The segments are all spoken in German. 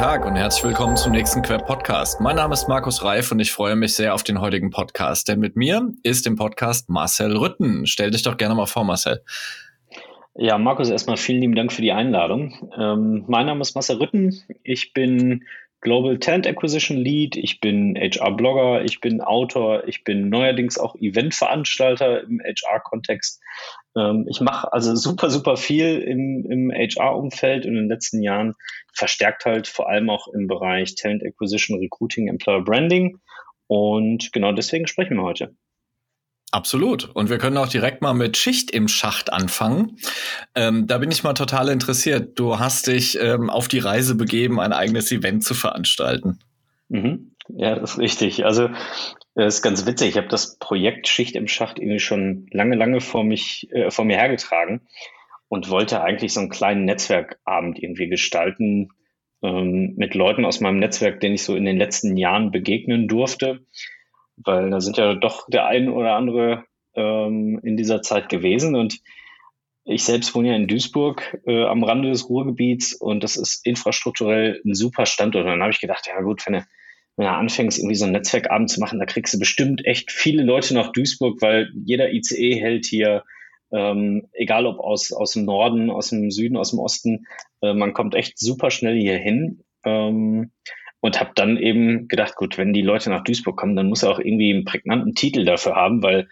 Tag und herzlich willkommen zum nächsten Quer Podcast. Mein Name ist Markus Reif und ich freue mich sehr auf den heutigen Podcast, denn mit mir ist im Podcast Marcel Rütten. Stell dich doch gerne mal vor, Marcel. Ja, Markus, erstmal vielen lieben Dank für die Einladung. Ähm, mein Name ist Marcel Rütten. Ich bin Global Talent Acquisition Lead, ich bin HR-Blogger, ich bin Autor, ich bin neuerdings auch Eventveranstalter im HR-Kontext. Ähm, ich mache also super, super viel im, im HR-Umfeld und in den letzten Jahren verstärkt halt vor allem auch im Bereich Talent Acquisition, Recruiting, Employer Branding. Und genau deswegen sprechen wir heute. Absolut. Und wir können auch direkt mal mit Schicht im Schacht anfangen. Ähm, da bin ich mal total interessiert. Du hast dich ähm, auf die Reise begeben, ein eigenes Event zu veranstalten. Mhm. Ja, das ist richtig. Also das ist ganz witzig. Ich habe das Projekt Schicht im Schacht irgendwie schon lange, lange vor mich, äh, vor mir hergetragen und wollte eigentlich so einen kleinen Netzwerkabend irgendwie gestalten ähm, mit Leuten aus meinem Netzwerk, denen ich so in den letzten Jahren begegnen durfte weil da sind ja doch der ein oder andere ähm, in dieser Zeit gewesen und ich selbst wohne ja in Duisburg äh, am Rande des Ruhrgebiets und das ist infrastrukturell ein super Standort. Und dann habe ich gedacht, ja gut, wenn du, wenn du anfängst, irgendwie so ein Netzwerkabend zu machen, da kriegst du bestimmt echt viele Leute nach Duisburg, weil jeder ICE hält hier, ähm, egal ob aus, aus dem Norden, aus dem Süden, aus dem Osten, äh, man kommt echt super schnell hier hin. Ähm, und habe dann eben gedacht, gut, wenn die Leute nach Duisburg kommen, dann muss er auch irgendwie einen prägnanten Titel dafür haben, weil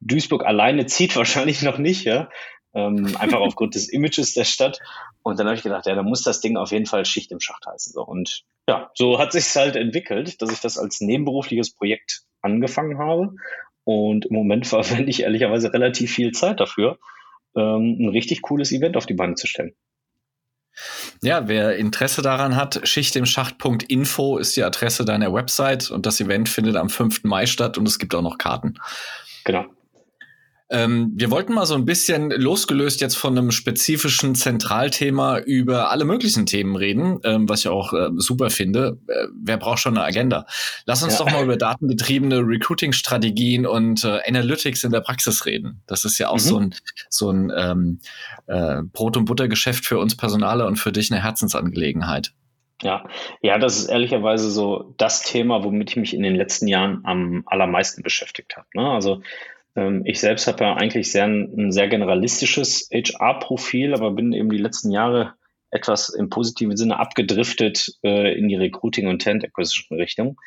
Duisburg alleine zieht wahrscheinlich noch nicht, ja. Ähm, einfach aufgrund des Images der Stadt. Und dann habe ich gedacht, ja, dann muss das Ding auf jeden Fall Schicht im Schacht heißen. So. Und ja, so hat sich halt entwickelt, dass ich das als nebenberufliches Projekt angefangen habe. Und im Moment verwende ich ehrlicherweise relativ viel Zeit dafür, ähm, ein richtig cooles Event auf die Beine zu stellen. Ja, wer Interesse daran hat, schichtimschacht.info ist die Adresse deiner Website und das Event findet am 5. Mai statt und es gibt auch noch Karten. Genau. Ähm, wir wollten mal so ein bisschen losgelöst jetzt von einem spezifischen Zentralthema über alle möglichen Themen reden, ähm, was ich auch äh, super finde. Äh, wer braucht schon eine Agenda? Lass uns ja. doch mal über datengetriebene Recruiting-Strategien und äh, Analytics in der Praxis reden. Das ist ja auch mhm. so ein, so ein ähm, äh, Brot- und Buttergeschäft für uns Personale und für dich eine Herzensangelegenheit. Ja, ja, das ist ehrlicherweise so das Thema, womit ich mich in den letzten Jahren am allermeisten beschäftigt habe. Ne? Also ich selbst habe ja eigentlich sehr, ein sehr generalistisches HR-Profil, aber bin eben die letzten Jahre etwas im positiven Sinne abgedriftet äh, in die Recruiting- und Talent Acquisition-Richtung.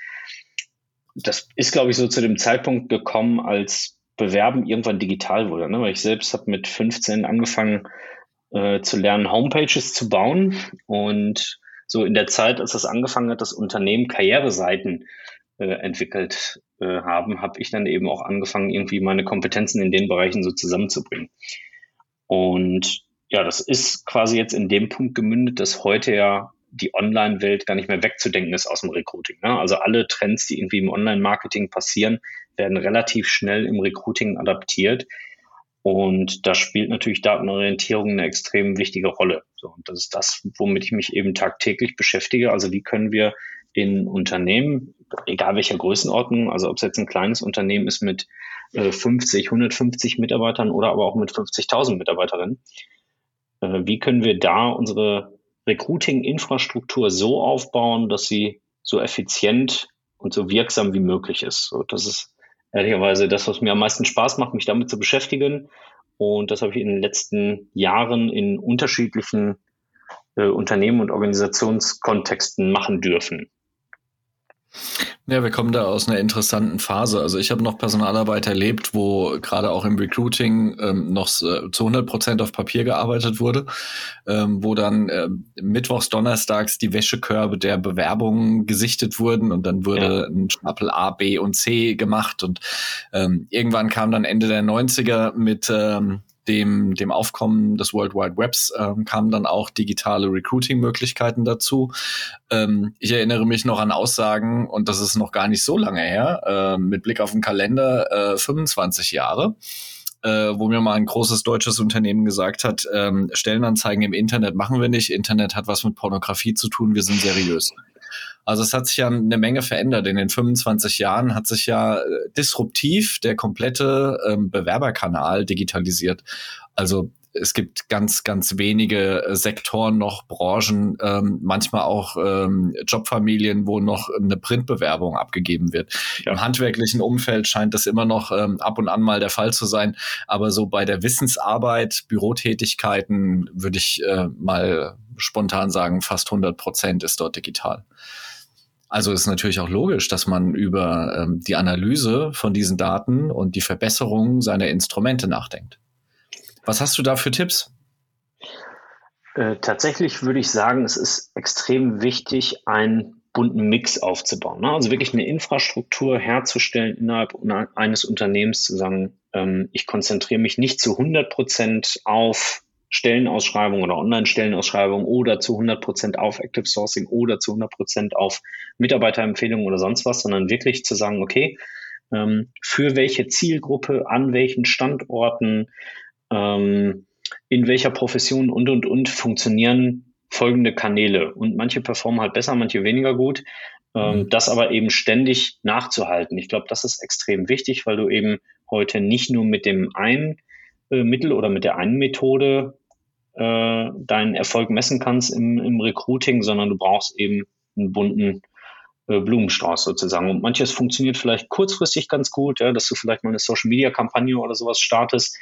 Das ist, glaube ich, so zu dem Zeitpunkt gekommen, als Bewerben irgendwann digital wurde. Ne? Weil ich selbst habe mit 15 angefangen äh, zu lernen, Homepages zu bauen. Und so in der Zeit, als das angefangen hat, das Unternehmen Karriereseiten äh, entwickelt äh, haben, habe ich dann eben auch angefangen, irgendwie meine Kompetenzen in den Bereichen so zusammenzubringen. Und ja, das ist quasi jetzt in dem Punkt gemündet, dass heute ja die Online-Welt gar nicht mehr wegzudenken ist aus dem Recruiting. Ne? Also alle Trends, die irgendwie im Online-Marketing passieren, werden relativ schnell im Recruiting adaptiert. Und da spielt natürlich Datenorientierung eine extrem wichtige Rolle. So, und das ist das, womit ich mich eben tagtäglich beschäftige. Also wie können wir in Unternehmen, egal welcher Größenordnung, also ob es jetzt ein kleines Unternehmen ist mit äh, 50, 150 Mitarbeitern oder aber auch mit 50.000 Mitarbeiterinnen, äh, wie können wir da unsere Recruiting-Infrastruktur so aufbauen, dass sie so effizient und so wirksam wie möglich ist. Das ist ehrlicherweise das, was mir am meisten Spaß macht, mich damit zu beschäftigen. Und das habe ich in den letzten Jahren in unterschiedlichen äh, Unternehmen und Organisationskontexten machen dürfen. Ja, wir kommen da aus einer interessanten Phase. Also ich habe noch Personalarbeit erlebt, wo gerade auch im Recruiting ähm, noch äh, zu 100 Prozent auf Papier gearbeitet wurde, ähm, wo dann äh, mittwochs, donnerstags die Wäschekörbe der Bewerbungen gesichtet wurden und dann wurde ja. ein Stapel A, B und C gemacht und ähm, irgendwann kam dann Ende der 90er mit ähm, dem, dem Aufkommen des World Wide Webs ähm, kamen dann auch digitale Recruiting-Möglichkeiten dazu. Ähm, ich erinnere mich noch an Aussagen, und das ist noch gar nicht so lange her, äh, mit Blick auf den Kalender, äh, 25 Jahre. Äh, wo mir mal ein großes deutsches Unternehmen gesagt hat, ähm, Stellenanzeigen im Internet machen wir nicht, Internet hat was mit Pornografie zu tun, wir sind seriös. Also es hat sich ja eine Menge verändert. In den 25 Jahren hat sich ja äh, disruptiv der komplette ähm, Bewerberkanal digitalisiert. Also es gibt ganz, ganz wenige Sektoren noch, Branchen, ähm, manchmal auch ähm, Jobfamilien, wo noch eine Printbewerbung abgegeben wird. Ja. Im handwerklichen Umfeld scheint das immer noch ähm, ab und an mal der Fall zu sein. Aber so bei der Wissensarbeit, Bürotätigkeiten würde ich äh, mal spontan sagen, fast 100 Prozent ist dort digital. Also ist natürlich auch logisch, dass man über ähm, die Analyse von diesen Daten und die Verbesserung seiner Instrumente nachdenkt. Was hast du da für Tipps? Äh, tatsächlich würde ich sagen, es ist extrem wichtig, einen bunten Mix aufzubauen. Ne? Also wirklich eine Infrastruktur herzustellen innerhalb eines Unternehmens, zu sagen, ähm, ich konzentriere mich nicht zu 100 Prozent auf Stellenausschreibung oder Online-Stellenausschreibung oder zu 100 Prozent auf Active Sourcing oder zu 100 Prozent auf Mitarbeiterempfehlungen oder sonst was, sondern wirklich zu sagen, okay, ähm, für welche Zielgruppe, an welchen Standorten, ähm, in welcher Profession und, und, und funktionieren folgende Kanäle. Und manche performen halt besser, manche weniger gut. Ähm, mhm. Das aber eben ständig nachzuhalten. Ich glaube, das ist extrem wichtig, weil du eben heute nicht nur mit dem einen Mittel oder mit der einen Methode äh, deinen Erfolg messen kannst im, im Recruiting, sondern du brauchst eben einen bunten äh, Blumenstrauß sozusagen. Und manches funktioniert vielleicht kurzfristig ganz gut, ja, dass du vielleicht mal eine Social-Media-Kampagne oder sowas startest.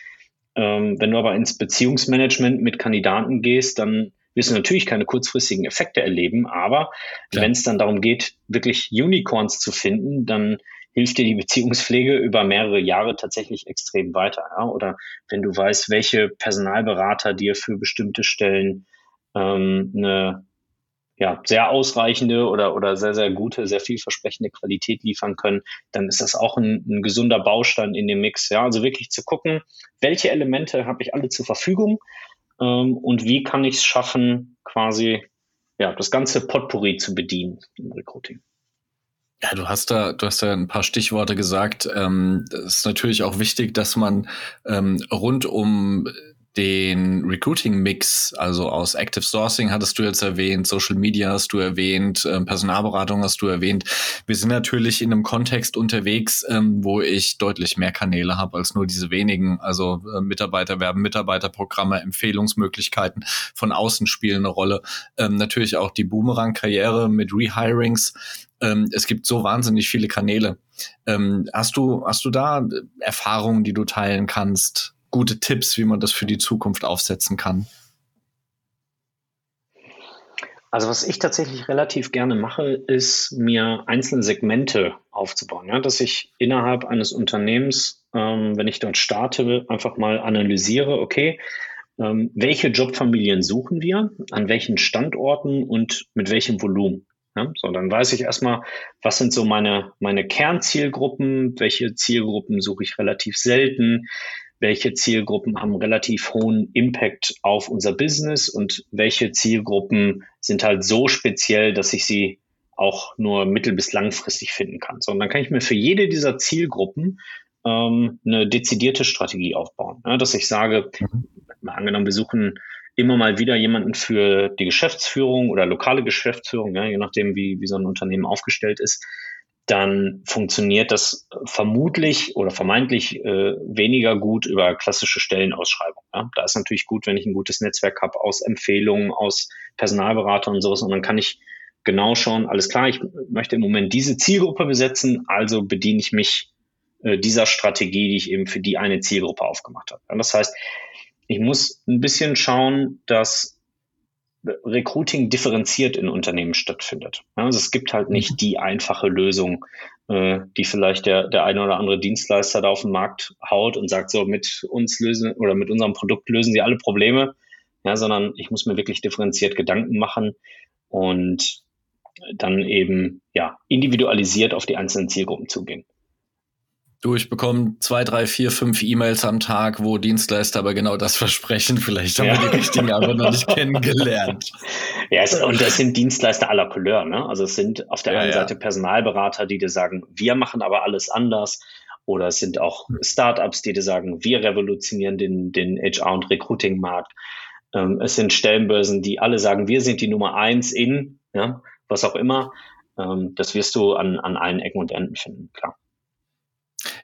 Ähm, wenn du aber ins Beziehungsmanagement mit Kandidaten gehst, dann wirst du natürlich keine kurzfristigen Effekte erleben, aber wenn es dann darum geht, wirklich Unicorns zu finden, dann hilft dir die Beziehungspflege über mehrere Jahre tatsächlich extrem weiter. Ja? Oder wenn du weißt, welche Personalberater dir für bestimmte Stellen ähm, eine ja, sehr ausreichende oder, oder sehr, sehr gute, sehr vielversprechende Qualität liefern können, dann ist das auch ein, ein gesunder Baustein in dem Mix. Ja, also wirklich zu gucken, welche Elemente habe ich alle zur Verfügung ähm, und wie kann ich es schaffen, quasi ja, das ganze Potpourri zu bedienen im Recruiting. Ja, du hast da, du hast da ein paar Stichworte gesagt. Ähm, ist natürlich auch wichtig, dass man ähm, rund um den Recruiting-Mix, also aus Active Sourcing hattest du jetzt erwähnt, Social Media hast du erwähnt, ähm, Personalberatung hast du erwähnt. Wir sind natürlich in einem Kontext unterwegs, ähm, wo ich deutlich mehr Kanäle habe als nur diese wenigen. Also äh, Mitarbeiter werben, Mitarbeiterprogramme, Empfehlungsmöglichkeiten von außen spielen eine Rolle. Ähm, natürlich auch die Boomerang-Karriere mit Rehirings. Ähm, es gibt so wahnsinnig viele Kanäle. Ähm, hast du, hast du da Erfahrungen, die du teilen kannst? gute Tipps, wie man das für die Zukunft aufsetzen kann? Also was ich tatsächlich relativ gerne mache, ist mir einzelne Segmente aufzubauen, ja, dass ich innerhalb eines Unternehmens, ähm, wenn ich dort starte, einfach mal analysiere, okay, ähm, welche Jobfamilien suchen wir, an welchen Standorten und mit welchem Volumen. Ja, so, dann weiß ich erstmal, was sind so meine, meine Kernzielgruppen, welche Zielgruppen suche ich relativ selten, welche Zielgruppen haben relativ hohen Impact auf unser Business und welche Zielgruppen sind halt so speziell, dass ich sie auch nur mittel- bis langfristig finden kann. So, und dann kann ich mir für jede dieser Zielgruppen ähm, eine dezidierte Strategie aufbauen. Ja, dass ich sage, mhm. angenommen, wir suchen immer mal wieder jemanden für die Geschäftsführung oder lokale Geschäftsführung, ja, je nachdem, wie, wie so ein Unternehmen aufgestellt ist, dann funktioniert das vermutlich oder vermeintlich äh, weniger gut über klassische Stellenausschreibungen. Ja? Da ist natürlich gut, wenn ich ein gutes Netzwerk habe aus Empfehlungen, aus Personalberatern und sowas und dann kann ich genau schauen, alles klar, ich möchte im Moment diese Zielgruppe besetzen, also bediene ich mich äh, dieser Strategie, die ich eben für die eine Zielgruppe aufgemacht habe. Ja? Das heißt, ich muss ein bisschen schauen, dass Recruiting differenziert in Unternehmen stattfindet. Also es gibt halt nicht mhm. die einfache Lösung, äh, die vielleicht der, der eine oder andere Dienstleister da auf den Markt haut und sagt, so mit uns lösen oder mit unserem Produkt lösen sie alle Probleme, ja, sondern ich muss mir wirklich differenziert Gedanken machen und dann eben ja individualisiert auf die einzelnen Zielgruppen zugehen. Du, ich bekomme zwei, drei, vier, fünf E-Mails am Tag, wo Dienstleister aber genau das versprechen. Vielleicht haben ja. wir die richtigen aber noch nicht kennengelernt. Ja, es, und das sind Dienstleister aller Couleur. Ne? Also es sind auf der ja, einen ja. Seite Personalberater, die dir sagen, wir machen aber alles anders. Oder es sind auch Startups, die dir sagen, wir revolutionieren den, den HR- und Recruiting-Markt. Ähm, es sind Stellenbörsen, die alle sagen, wir sind die Nummer eins in, ja, was auch immer. Ähm, das wirst du an, an allen Ecken und Enden finden, klar.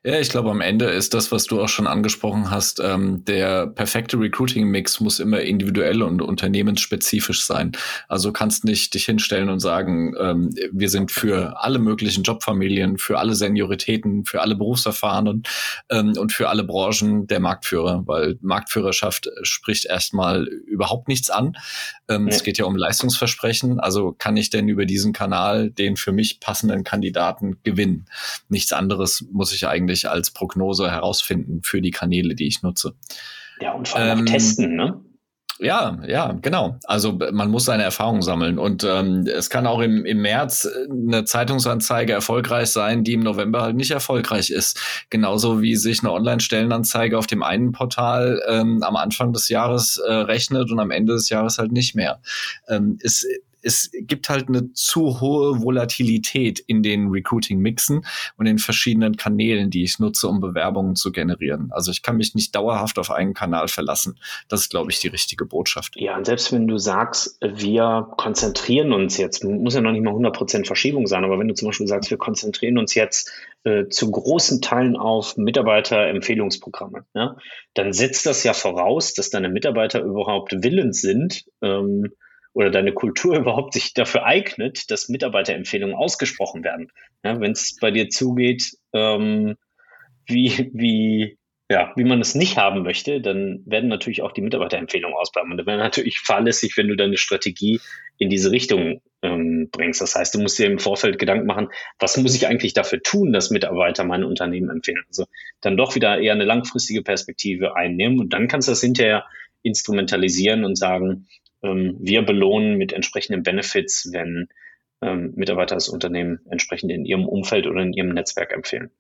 Ja, ich glaube, am Ende ist das, was du auch schon angesprochen hast, ähm, der perfekte Recruiting-Mix muss immer individuell und unternehmensspezifisch sein. Also kannst nicht dich hinstellen und sagen, ähm, wir sind für alle möglichen Jobfamilien, für alle Senioritäten, für alle Berufserfahrenen ähm, und für alle Branchen der Marktführer, weil Marktführerschaft spricht erstmal überhaupt nichts an. Ähm, ja. Es geht ja um Leistungsversprechen. Also kann ich denn über diesen Kanal den für mich passenden Kandidaten gewinnen? Nichts anderes muss ich eigentlich eigentlich als Prognose herausfinden für die Kanäle, die ich nutze. Ja, und vor allem ähm, testen, ne? Ja, ja, genau. Also man muss seine Erfahrungen sammeln. Und ähm, es kann auch im, im März eine Zeitungsanzeige erfolgreich sein, die im November halt nicht erfolgreich ist. Genauso wie sich eine Online-Stellenanzeige auf dem einen Portal ähm, am Anfang des Jahres äh, rechnet und am Ende des Jahres halt nicht mehr. Ähm, ist es gibt halt eine zu hohe Volatilität in den Recruiting-Mixen und in verschiedenen Kanälen, die ich nutze, um Bewerbungen zu generieren. Also ich kann mich nicht dauerhaft auf einen Kanal verlassen. Das ist, glaube ich, die richtige Botschaft. Ja, und selbst wenn du sagst, wir konzentrieren uns jetzt, muss ja noch nicht mal 100% Verschiebung sein, aber wenn du zum Beispiel sagst, wir konzentrieren uns jetzt äh, zu großen Teilen auf Mitarbeiterempfehlungsprogramme, ja, dann setzt das ja voraus, dass deine Mitarbeiter überhaupt willens sind, ähm, oder deine Kultur überhaupt sich dafür eignet, dass Mitarbeiterempfehlungen ausgesprochen werden. Ja, Wenn es bei dir zugeht, ähm, wie, wie, ja, wie man es nicht haben möchte, dann werden natürlich auch die Mitarbeiterempfehlungen ausbleiben. Und dann wäre natürlich fahrlässig, wenn du deine Strategie in diese Richtung ähm, bringst. Das heißt, du musst dir im Vorfeld Gedanken machen, was muss ich eigentlich dafür tun, dass Mitarbeiter mein Unternehmen empfehlen? Also dann doch wieder eher eine langfristige Perspektive einnehmen und dann kannst du das hinterher instrumentalisieren und sagen, ähm, wir belohnen mit entsprechenden Benefits, wenn ähm, Mitarbeiter das Unternehmen entsprechend in ihrem Umfeld oder in ihrem Netzwerk empfehlen.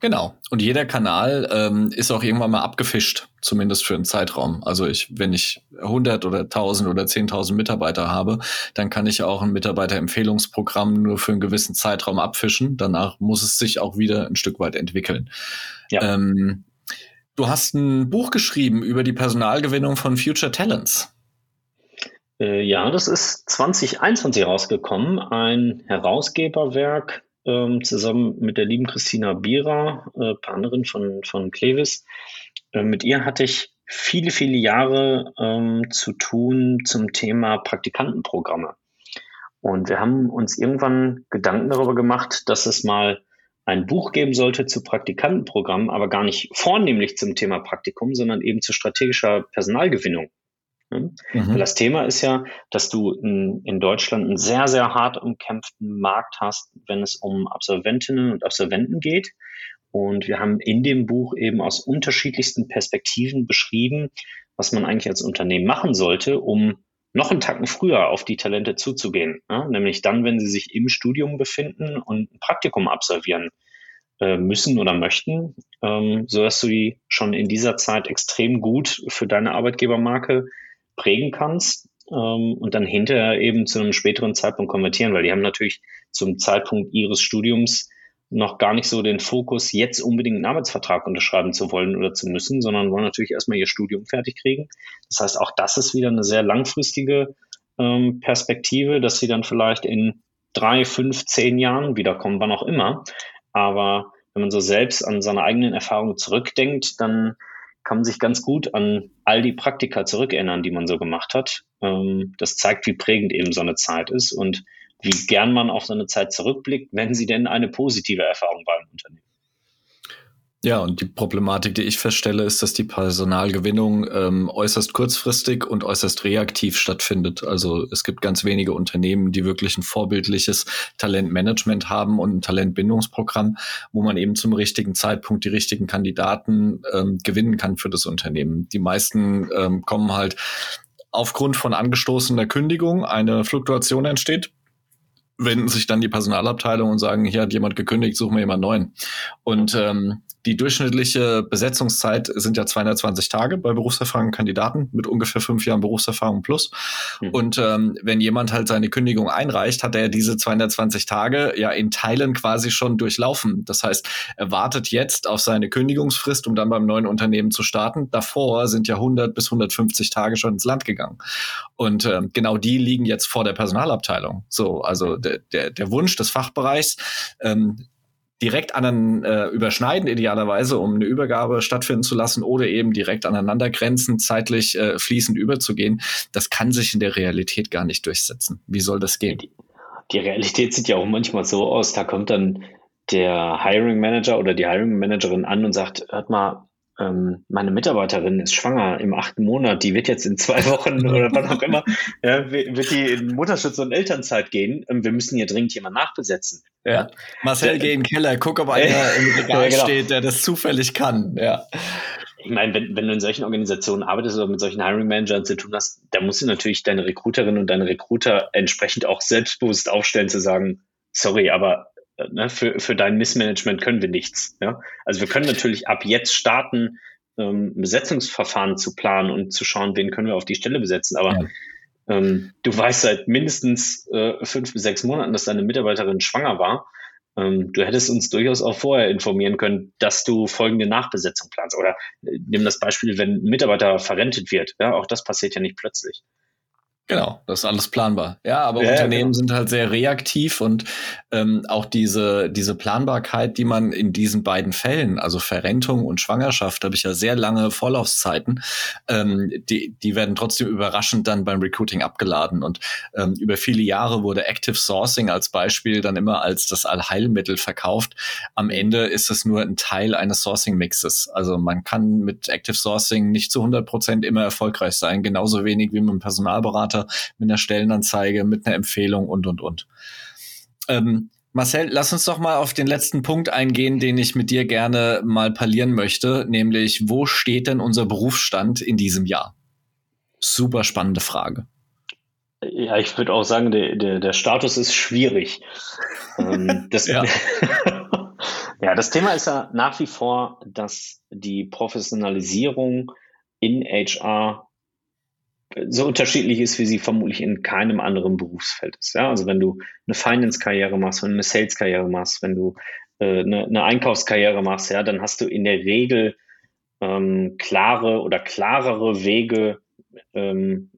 Genau. Und jeder Kanal ähm, ist auch irgendwann mal abgefischt, zumindest für einen Zeitraum. Also ich, wenn ich 100 oder 1000 oder 10.000 Mitarbeiter habe, dann kann ich auch ein Mitarbeiterempfehlungsprogramm nur für einen gewissen Zeitraum abfischen. Danach muss es sich auch wieder ein Stück weit entwickeln. Ja. Ähm, du hast ein Buch geschrieben über die Personalgewinnung von Future Talents. Äh, ja, das ist 2021 rausgekommen, ein Herausgeberwerk ähm, zusammen mit der lieben Christina Bierer, äh, Partnerin von, von Clevis. Äh, mit ihr hatte ich viele, viele Jahre ähm, zu tun zum Thema Praktikantenprogramme. Und wir haben uns irgendwann Gedanken darüber gemacht, dass es mal ein Buch geben sollte zu Praktikantenprogrammen, aber gar nicht vornehmlich zum Thema Praktikum, sondern eben zu strategischer Personalgewinnung. Ne? Mhm. Das Thema ist ja, dass du in, in, Deutschland einen sehr, sehr hart umkämpften Markt hast, wenn es um Absolventinnen und Absolventen geht. Und wir haben in dem Buch eben aus unterschiedlichsten Perspektiven beschrieben, was man eigentlich als Unternehmen machen sollte, um noch einen Tacken früher auf die Talente zuzugehen. Ja? Nämlich dann, wenn sie sich im Studium befinden und ein Praktikum absolvieren äh, müssen oder möchten, ähm, so dass du die schon in dieser Zeit extrem gut für deine Arbeitgebermarke prägen kannst ähm, und dann hinterher eben zu einem späteren Zeitpunkt konvertieren, weil die haben natürlich zum Zeitpunkt ihres Studiums noch gar nicht so den Fokus, jetzt unbedingt einen Arbeitsvertrag unterschreiben zu wollen oder zu müssen, sondern wollen natürlich erstmal ihr Studium fertig kriegen. Das heißt, auch das ist wieder eine sehr langfristige ähm, Perspektive, dass sie dann vielleicht in drei, fünf, zehn Jahren wiederkommen, wann auch immer. Aber wenn man so selbst an seine eigenen Erfahrungen zurückdenkt, dann kann man sich ganz gut an all die Praktika zurückerinnern, die man so gemacht hat. Ähm, das zeigt, wie prägend eben so eine Zeit ist und wie gern man auf so eine Zeit zurückblickt, wenn sie denn eine positive Erfahrung beim Unternehmen. Ja, und die Problematik, die ich feststelle, ist, dass die Personalgewinnung ähm, äußerst kurzfristig und äußerst reaktiv stattfindet. Also es gibt ganz wenige Unternehmen, die wirklich ein vorbildliches Talentmanagement haben und ein Talentbindungsprogramm, wo man eben zum richtigen Zeitpunkt die richtigen Kandidaten ähm, gewinnen kann für das Unternehmen. Die meisten ähm, kommen halt aufgrund von angestoßener Kündigung, eine Fluktuation entsteht wenden sich dann die Personalabteilung und sagen, hier hat jemand gekündigt, suchen wir jemand neuen. Und ähm, die durchschnittliche Besetzungszeit sind ja 220 Tage bei berufserfahrenen Kandidaten mit ungefähr fünf Jahren Berufserfahrung plus. Mhm. Und ähm, wenn jemand halt seine Kündigung einreicht, hat er diese 220 Tage ja in Teilen quasi schon durchlaufen. Das heißt, er wartet jetzt auf seine Kündigungsfrist, um dann beim neuen Unternehmen zu starten. Davor sind ja 100 bis 150 Tage schon ins Land gegangen. Und ähm, genau die liegen jetzt vor der Personalabteilung. So, also der, der, der Wunsch des Fachbereichs, ähm, direkt an äh, überschneiden idealerweise, um eine Übergabe stattfinden zu lassen oder eben direkt aneinander grenzen, zeitlich äh, fließend überzugehen, das kann sich in der Realität gar nicht durchsetzen. Wie soll das gehen? Die, die Realität sieht ja auch manchmal so aus, da kommt dann der Hiring Manager oder die Hiring Managerin an und sagt, hört mal, ähm, meine Mitarbeiterin ist schwanger im achten Monat, die wird jetzt in zwei Wochen oder wann auch immer, ja, wird die in Mutterschutz und Elternzeit gehen. Ähm, wir müssen hier dringend jemand nachbesetzen. Ja. Marcel, geh in den Keller, guck, ob einer im Regal ja, genau. steht, der das zufällig kann. Ja. Ich meine, wenn, wenn du in solchen Organisationen arbeitest oder mit solchen Hiring Managern zu tun hast, da musst du natürlich deine Recruiterin und deine Recruiter entsprechend auch selbstbewusst aufstellen, zu sagen, sorry, aber ne, für, für dein Missmanagement können wir nichts. Ja? Also wir können natürlich ab jetzt starten, ähm, Besetzungsverfahren zu planen und zu schauen, wen können wir auf die Stelle besetzen. Aber ja. ähm, du weißt seit mindestens äh, fünf bis sechs Monaten, dass deine Mitarbeiterin schwanger war. Ähm, du hättest uns durchaus auch vorher informieren können, dass du folgende Nachbesetzung planst. Oder äh, nimm das Beispiel, wenn ein Mitarbeiter verrentet wird. Ja, auch das passiert ja nicht plötzlich. Genau, das ist alles planbar. Ja, aber ja, Unternehmen genau. sind halt sehr reaktiv und ähm, auch diese, diese Planbarkeit, die man in diesen beiden Fällen, also Verrentung und Schwangerschaft, habe ich ja sehr lange Vorlaufzeiten, ähm, die, die werden trotzdem überraschend dann beim Recruiting abgeladen. Und ähm, über viele Jahre wurde Active Sourcing als Beispiel dann immer als das Allheilmittel verkauft. Am Ende ist es nur ein Teil eines Sourcing-Mixes. Also man kann mit Active Sourcing nicht zu 100 Prozent immer erfolgreich sein, genauso wenig wie mit einem Personalberater Mit einer Stellenanzeige, mit einer Empfehlung und, und, und. Ähm, Marcel, lass uns doch mal auf den letzten Punkt eingehen, den ich mit dir gerne mal parlieren möchte, nämlich wo steht denn unser Berufsstand in diesem Jahr? Super spannende Frage. Ja, ich würde auch sagen, der, der, der Status ist schwierig. ähm, das, ja. ja, das Thema ist ja nach wie vor, dass die Professionalisierung in HR so unterschiedlich ist, wie sie vermutlich in keinem anderen Berufsfeld ist. Ja? Also wenn du eine Finance-Karriere machst, wenn du eine Sales-Karriere machst, wenn du äh, eine, eine Einkaufskarriere machst, ja, dann hast du in der Regel ähm, klare oder klarere Wege, ähm,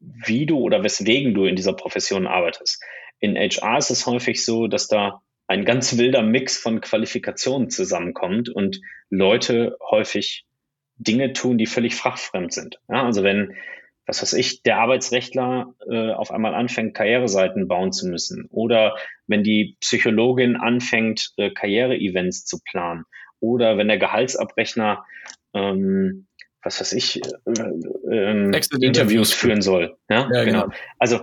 wie du oder weswegen du in dieser Profession arbeitest. In HR ist es häufig so, dass da ein ganz wilder Mix von Qualifikationen zusammenkommt und Leute häufig Dinge tun, die völlig fachfremd sind. Ja, also wenn was weiß ich, der Arbeitsrechtler äh, auf einmal anfängt, Karriereseiten bauen zu müssen. Oder wenn die Psychologin anfängt, äh, Karriere-Events zu planen. Oder wenn der Gehaltsabrechner, ähm, was weiß ich, äh, äh, Interviews führen soll. Ja, ja genau. genau. Also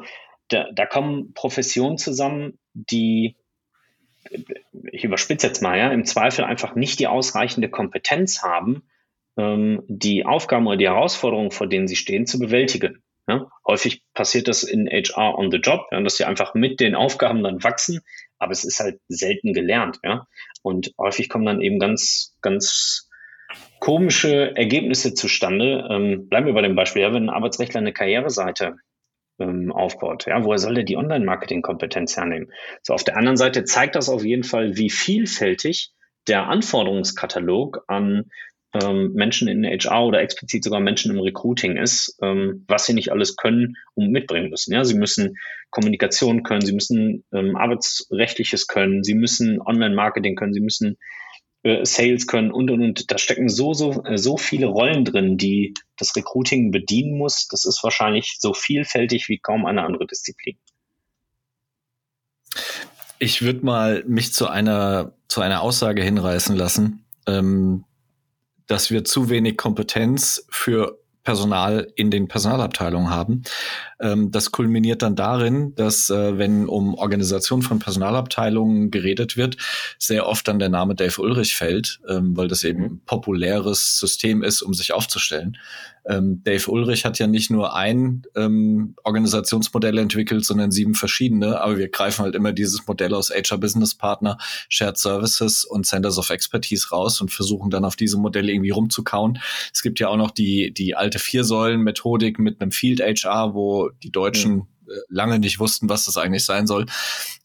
da, da kommen Professionen zusammen, die ich überspitze jetzt mal, ja, im Zweifel einfach nicht die ausreichende Kompetenz haben, ähm, die Aufgaben oder die Herausforderungen, vor denen sie stehen, zu bewältigen. Ja? Häufig passiert das in HR on the job, ja, dass sie einfach mit den Aufgaben dann wachsen, aber es ist halt selten gelernt. Ja? Und häufig kommen dann eben ganz, ganz komische Ergebnisse zustande. Ähm, bleiben wir bei dem Beispiel, ja, wenn ein Arbeitsrechtler eine Karriereseite ähm, aufbaut, ja, woher soll der die Online-Marketing-Kompetenz hernehmen? So, auf der anderen Seite zeigt das auf jeden Fall, wie vielfältig der Anforderungskatalog an ähm, Menschen in HR oder explizit sogar Menschen im Recruiting ist, ähm, was sie nicht alles können und mitbringen müssen. Ja, sie müssen Kommunikation können, sie müssen ähm, arbeitsrechtliches können, sie müssen Online-Marketing können, sie müssen äh, Sales können und und und. Da stecken so so äh, so viele Rollen drin, die das Recruiting bedienen muss. Das ist wahrscheinlich so vielfältig wie kaum eine andere Disziplin. Ich würde mal mich zu einer zu einer Aussage hinreißen lassen. Ähm, dass wir zu wenig Kompetenz für Personal in den Personalabteilungen haben. Ähm, das kulminiert dann darin, dass äh, wenn um Organisation von Personalabteilungen geredet wird, sehr oft dann der Name Dave Ulrich fällt, ähm, weil das eben ein populäres System ist, um sich aufzustellen. Ähm, Dave Ulrich hat ja nicht nur ein ähm, Organisationsmodell entwickelt, sondern sieben verschiedene, aber wir greifen halt immer dieses Modell aus HR Business Partner, Shared Services und Centers of Expertise raus und versuchen dann auf diese Modelle irgendwie rumzukauen. Es gibt ja auch noch die, die alte Vier-Säulen-Methodik mit einem Field HR, wo die Deutschen mhm lange nicht wussten, was das eigentlich sein soll.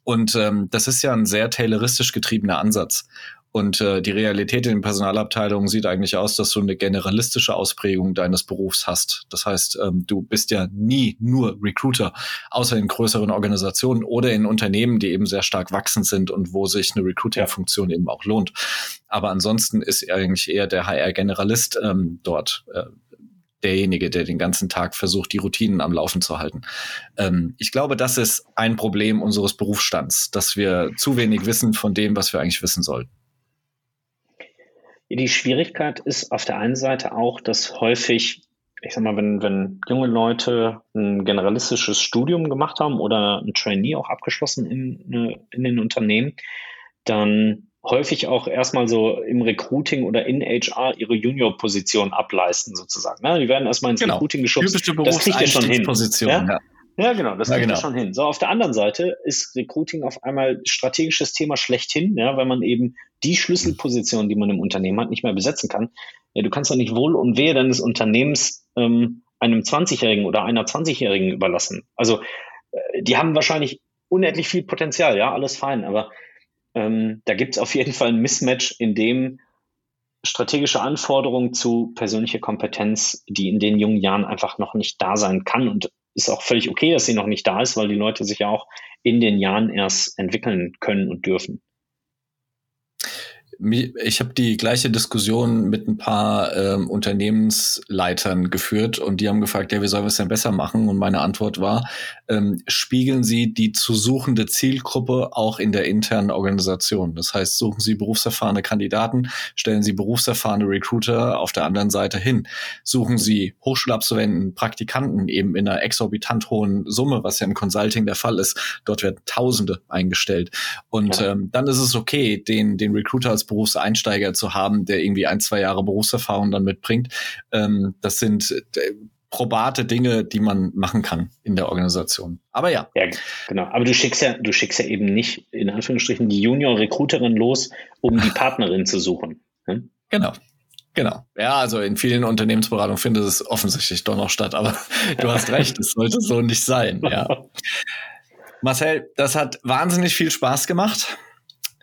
Und ähm, das ist ja ein sehr tayloristisch getriebener Ansatz. Und äh, die Realität in den Personalabteilungen sieht eigentlich aus, dass du eine generalistische Ausprägung deines Berufs hast. Das heißt, ähm, du bist ja nie nur Recruiter, außer in größeren Organisationen oder in Unternehmen, die eben sehr stark wachsend sind und wo sich eine Recruiting-Funktion eben auch lohnt. Aber ansonsten ist eigentlich eher der HR-Generalist ähm, dort äh, derjenige, der den ganzen Tag versucht, die Routinen am Laufen zu halten. Ähm, ich glaube, das ist ein Problem unseres Berufsstands, dass wir zu wenig wissen von dem, was wir eigentlich wissen sollten. Die Schwierigkeit ist auf der einen Seite auch, dass häufig, ich sag mal, wenn, wenn junge Leute ein generalistisches Studium gemacht haben oder ein Trainee auch abgeschlossen in, in den Unternehmen, dann häufig auch erstmal so im Recruiting oder in HR ihre Junior-Position ableisten, sozusagen. Ne? Die werden erstmal ins genau. Recruiting geschubst. Das kriegt ja schon hin. Ja? ja? Ja, genau, das ja, kriegt genau. schon hin. So, auf der anderen Seite ist Recruiting auf einmal strategisches Thema schlechthin, ja, weil man eben die Schlüsselposition, die man im Unternehmen hat, nicht mehr besetzen kann. Ja, du kannst doch nicht Wohl und Wehe deines Unternehmens ähm, einem 20-Jährigen oder einer 20-Jährigen überlassen. Also, äh, die haben wahrscheinlich unendlich viel Potenzial, ja, alles fein, aber ähm, da gibt es auf jeden Fall ein Mismatch, in dem strategische Anforderungen zu persönlicher Kompetenz, die in den jungen Jahren einfach noch nicht da sein kann und ist auch völlig okay, dass sie noch nicht da ist, weil die Leute sich ja auch in den Jahren erst entwickeln können und dürfen ich habe die gleiche Diskussion mit ein paar ähm, Unternehmensleitern geführt und die haben gefragt, ja, wie sollen wir es denn besser machen? Und meine Antwort war, ähm, spiegeln Sie die zu suchende Zielgruppe auch in der internen Organisation. Das heißt, suchen Sie berufserfahrene Kandidaten, stellen Sie berufserfahrene Recruiter auf der anderen Seite hin. Suchen Sie Hochschulabsolventen, Praktikanten eben in einer exorbitant hohen Summe, was ja im Consulting der Fall ist. Dort werden Tausende eingestellt. Und ähm, dann ist es okay, den, den Recruiter als Berufseinsteiger zu haben, der irgendwie ein, zwei Jahre Berufserfahrung dann mitbringt. Ähm, das sind äh, probate Dinge, die man machen kann in der Organisation. Aber ja. Ja, genau. Aber du schickst ja, du schickst ja eben nicht in Anführungsstrichen die Junior-Recruiterin los, um die Partnerin zu suchen. Hm? Genau. Genau. Ja, also in vielen Unternehmensberatungen findet es offensichtlich doch noch statt, aber du hast recht, es sollte so nicht sein, ja. Marcel, das hat wahnsinnig viel Spaß gemacht.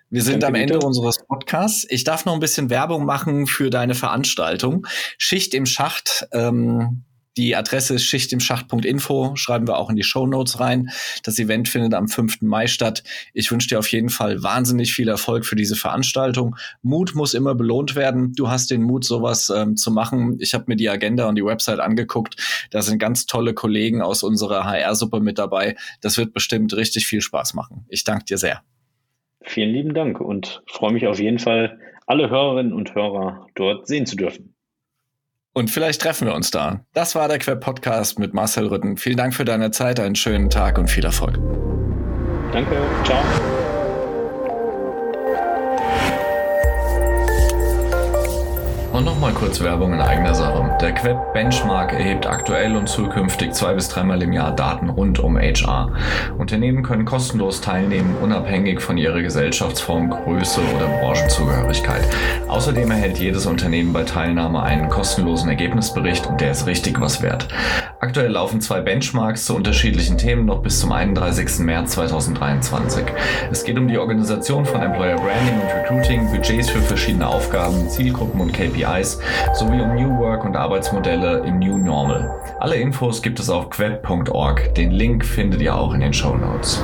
Wir sind Danke am Ende bitte. unseres Podcasts. Ich darf noch ein bisschen Werbung machen für deine Veranstaltung. Schicht im Schacht. Ähm, die Adresse ist schichtimschacht.info, schreiben wir auch in die Show Notes rein. Das Event findet am 5. Mai statt. Ich wünsche dir auf jeden Fall wahnsinnig viel Erfolg für diese Veranstaltung. Mut muss immer belohnt werden. Du hast den Mut, sowas ähm, zu machen. Ich habe mir die Agenda und die Website angeguckt. Da sind ganz tolle Kollegen aus unserer HR-Suppe mit dabei. Das wird bestimmt richtig viel Spaß machen. Ich danke dir sehr. Vielen lieben Dank und freue mich auf jeden Fall, alle Hörerinnen und Hörer dort sehen zu dürfen. Und vielleicht treffen wir uns da. Das war der Queb Podcast mit Marcel Rütten. Vielen Dank für deine Zeit, einen schönen Tag und viel Erfolg. Danke, ciao. Und nochmal kurz Werbung in eigener Sache. Der Queb Benchmark erhebt aktuell und zukünftig zwei bis dreimal im Jahr Daten rund um HR. Unternehmen können kostenlos teilnehmen, unabhängig von ihrer Gesellschaftsform, Größe oder Branchenzugehörigkeit. Außerdem erhält jedes Unternehmen bei Teilnahme einen kostenlosen Ergebnisbericht und der ist richtig was wert. Aktuell laufen zwei Benchmarks zu unterschiedlichen Themen noch bis zum 31. März 2023. Es geht um die Organisation von Employer Branding und Recruiting, Budgets für verschiedene Aufgaben, Zielgruppen und KPIs KPIs sowie um New Work und Arbeitsmodelle im New Normal. Alle Infos gibt es auf queb.org. Den Link findet ihr auch in den Show Notes.